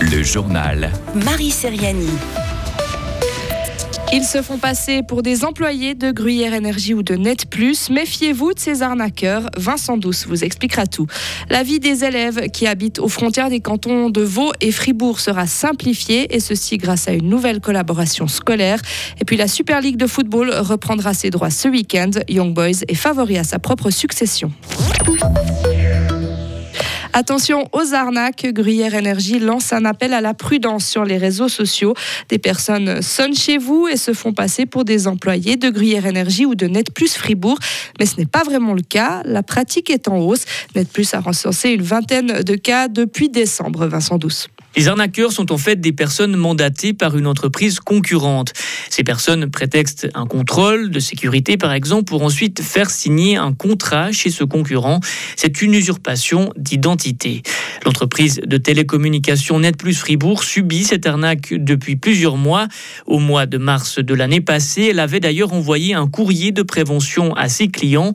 Le journal. Marie Seriani. Ils se font passer pour des employés de Gruyère Énergie ou de Net Plus. Méfiez-vous de ces arnaqueurs. Vincent Douce vous expliquera tout. La vie des élèves qui habitent aux frontières des cantons de Vaud et Fribourg sera simplifiée et ceci grâce à une nouvelle collaboration scolaire. Et puis la Super League de football reprendra ses droits ce week-end. Young Boys est favori à sa propre succession. Attention aux arnaques. Gruyère Énergie lance un appel à la prudence sur les réseaux sociaux. Des personnes sonnent chez vous et se font passer pour des employés de Gruyère Énergie ou de Net Plus Fribourg. Mais ce n'est pas vraiment le cas. La pratique est en hausse. Net Plus a recensé une vingtaine de cas depuis décembre. Vincent Douce. Les arnaqueurs sont en fait des personnes mandatées par une entreprise concurrente. Ces personnes prétextent un contrôle de sécurité, par exemple, pour ensuite faire signer un contrat chez ce concurrent. C'est une usurpation d'identité. L'entreprise de télécommunications NetPlus Fribourg subit cette arnaque depuis plusieurs mois. Au mois de mars de l'année passée, elle avait d'ailleurs envoyé un courrier de prévention à ses clients.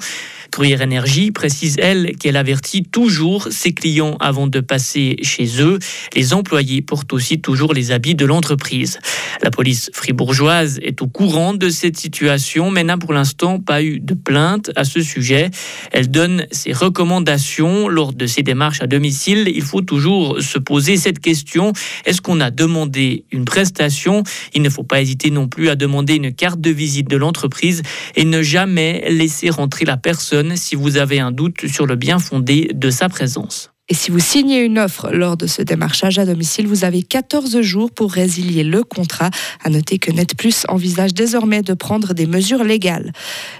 Gruyère Énergie précise, elle, qu'elle avertit toujours ses clients avant de passer chez eux. Les employés portent aussi toujours les habits de l'entreprise. La police fribourgeoise est au courant de cette situation, mais n'a pour l'instant pas eu de plainte à ce sujet. Elle donne ses recommandations lors de ses démarches à domicile. Il faut toujours se poser cette question. Est-ce qu'on a demandé une prestation? Il ne faut pas hésiter non plus à demander une carte de visite de l'entreprise et ne jamais laisser rentrer la personne si vous avez un doute sur le bien fondé de sa présence. Et si vous signez une offre lors de ce démarchage à domicile, vous avez 14 jours pour résilier le contrat. À noter que NetPlus envisage désormais de prendre des mesures légales.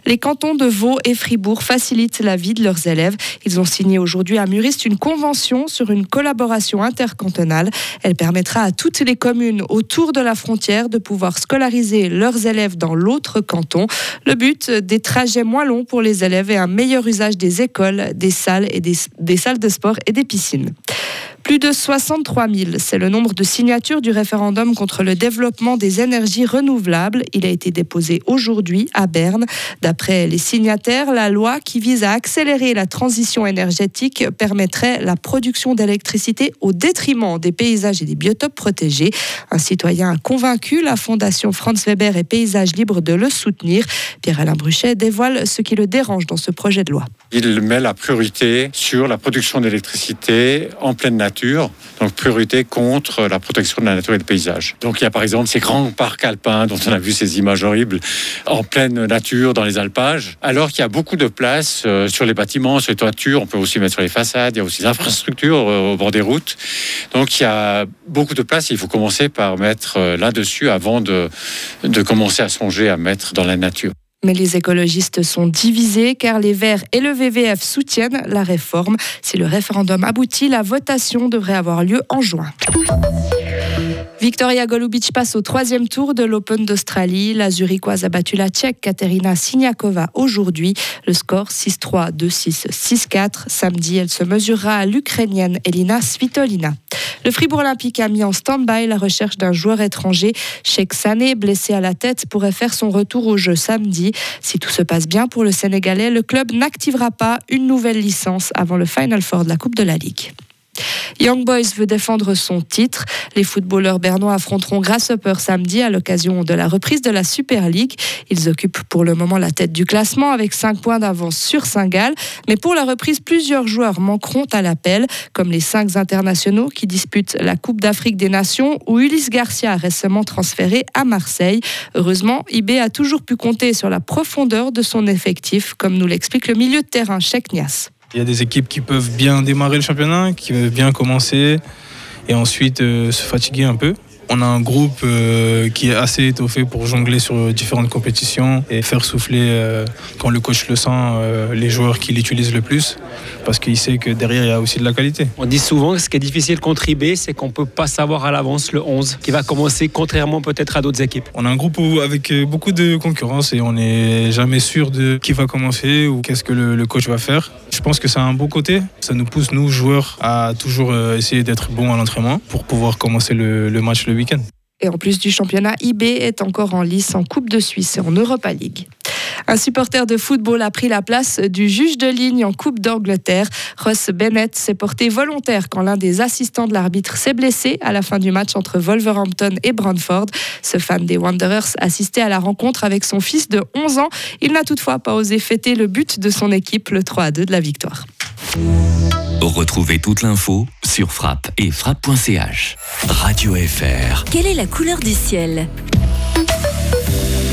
Les cantons de Vaud et Fribourg facilitent la vie de leurs élèves. Ils ont signé aujourd'hui à Muriste une convention sur une collaboration intercantonale. Elle permettra à toutes les communes autour de la frontière de pouvoir scolariser leurs élèves dans l'autre canton. Le but, des trajets moins longs pour les élèves et un meilleur usage des écoles, des salles et des salles de sport et des piscines. Plus de 63 000, c'est le nombre de signatures du référendum contre le développement des énergies renouvelables. Il a été déposé aujourd'hui à Berne. D'après les signataires, la loi qui vise à accélérer la transition énergétique permettrait la production d'électricité au détriment des paysages et des biotopes protégés. Un citoyen a convaincu la Fondation Franz Weber et Paysages Libres de le soutenir. Pierre-Alain Bruchet dévoile ce qui le dérange dans ce projet de loi. Il met la priorité sur la production d'électricité en pleine nature donc priorité contre la protection de la nature et des paysages. Donc il y a par exemple ces grands parcs alpins dont on a vu ces images horribles en pleine nature dans les alpages, alors qu'il y a beaucoup de place euh, sur les bâtiments, sur les toitures, on peut aussi mettre sur les façades, il y a aussi des infrastructures euh, au bord des routes. Donc il y a beaucoup de place, il faut commencer par mettre euh, là-dessus avant de, de commencer à songer à mettre dans la nature. Mais les écologistes sont divisés car les Verts et le VVF soutiennent la réforme. Si le référendum aboutit, la votation devrait avoir lieu en juin. Victoria Golubic passe au troisième tour de l'Open d'Australie. La Zurichoise a battu la Tchèque Katerina Siniakova aujourd'hui. Le score 6-3, 2-6, 6-4. Samedi, elle se mesurera à l'Ukrainienne Elina Svitolina. Le Fribourg Olympique a mis en stand-by la recherche d'un joueur étranger. Sheikh Sané, blessé à la tête, pourrait faire son retour au jeu samedi. Si tout se passe bien pour le Sénégalais, le club n'activera pas une nouvelle licence avant le Final Four de la Coupe de la Ligue. Young Boys veut défendre son titre. Les footballeurs bernois affronteront Grasshopper samedi à l'occasion de la reprise de la Super League. Ils occupent pour le moment la tête du classement avec 5 points d'avance sur Saint-Gall. Mais pour la reprise, plusieurs joueurs manqueront à l'appel, comme les 5 internationaux qui disputent la Coupe d'Afrique des Nations ou Ulysse Garcia récemment transféré à Marseille. Heureusement, IB a toujours pu compter sur la profondeur de son effectif, comme nous l'explique le milieu de terrain Cheikh Nias. Il y a des équipes qui peuvent bien démarrer le championnat, qui peuvent bien commencer et ensuite euh, se fatiguer un peu. On a un groupe euh, qui est assez étoffé pour jongler sur différentes compétitions et faire souffler, euh, quand le coach le sent, euh, les joueurs qui l'utilisent le plus, parce qu'il sait que derrière, il y a aussi de la qualité. On dit souvent que ce qui est difficile contre IB, c'est qu'on ne peut pas savoir à l'avance le 11 qui va commencer, contrairement peut-être à d'autres équipes. On a un groupe avec beaucoup de concurrence et on n'est jamais sûr de qui va commencer ou qu'est-ce que le, coach va faire. Je pense que c'est un beau côté. Ça nous pousse, nous, joueurs, à toujours essayer d'être bons à l'entraînement pour pouvoir commencer le, le match le et en plus du championnat, IB est encore en lice en Coupe de Suisse et en Europa League. Un supporter de football a pris la place du juge de ligne en Coupe d'Angleterre. Ross Bennett s'est porté volontaire quand l'un des assistants de l'arbitre s'est blessé à la fin du match entre Wolverhampton et Brentford. Ce fan des Wanderers assistait à la rencontre avec son fils de 11 ans. Il n'a toutefois pas osé fêter le but de son équipe, le 3 à 2 de la victoire. Retrouvez toute l'info sur frappe et frappe.ch. Radio FR. Quelle est la couleur du ciel?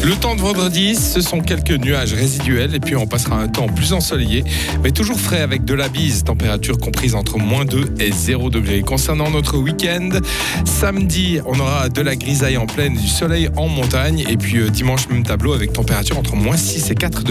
Le temps de vendredi, ce sont quelques nuages résiduels et puis on passera un temps plus ensoleillé, mais toujours frais avec de la bise, température comprise entre moins 2 et 0 degrés. Concernant notre week-end, samedi, on aura de la grisaille en plaine, du soleil en montagne et puis euh, dimanche, même tableau avec température entre moins 6 et 4 degrés.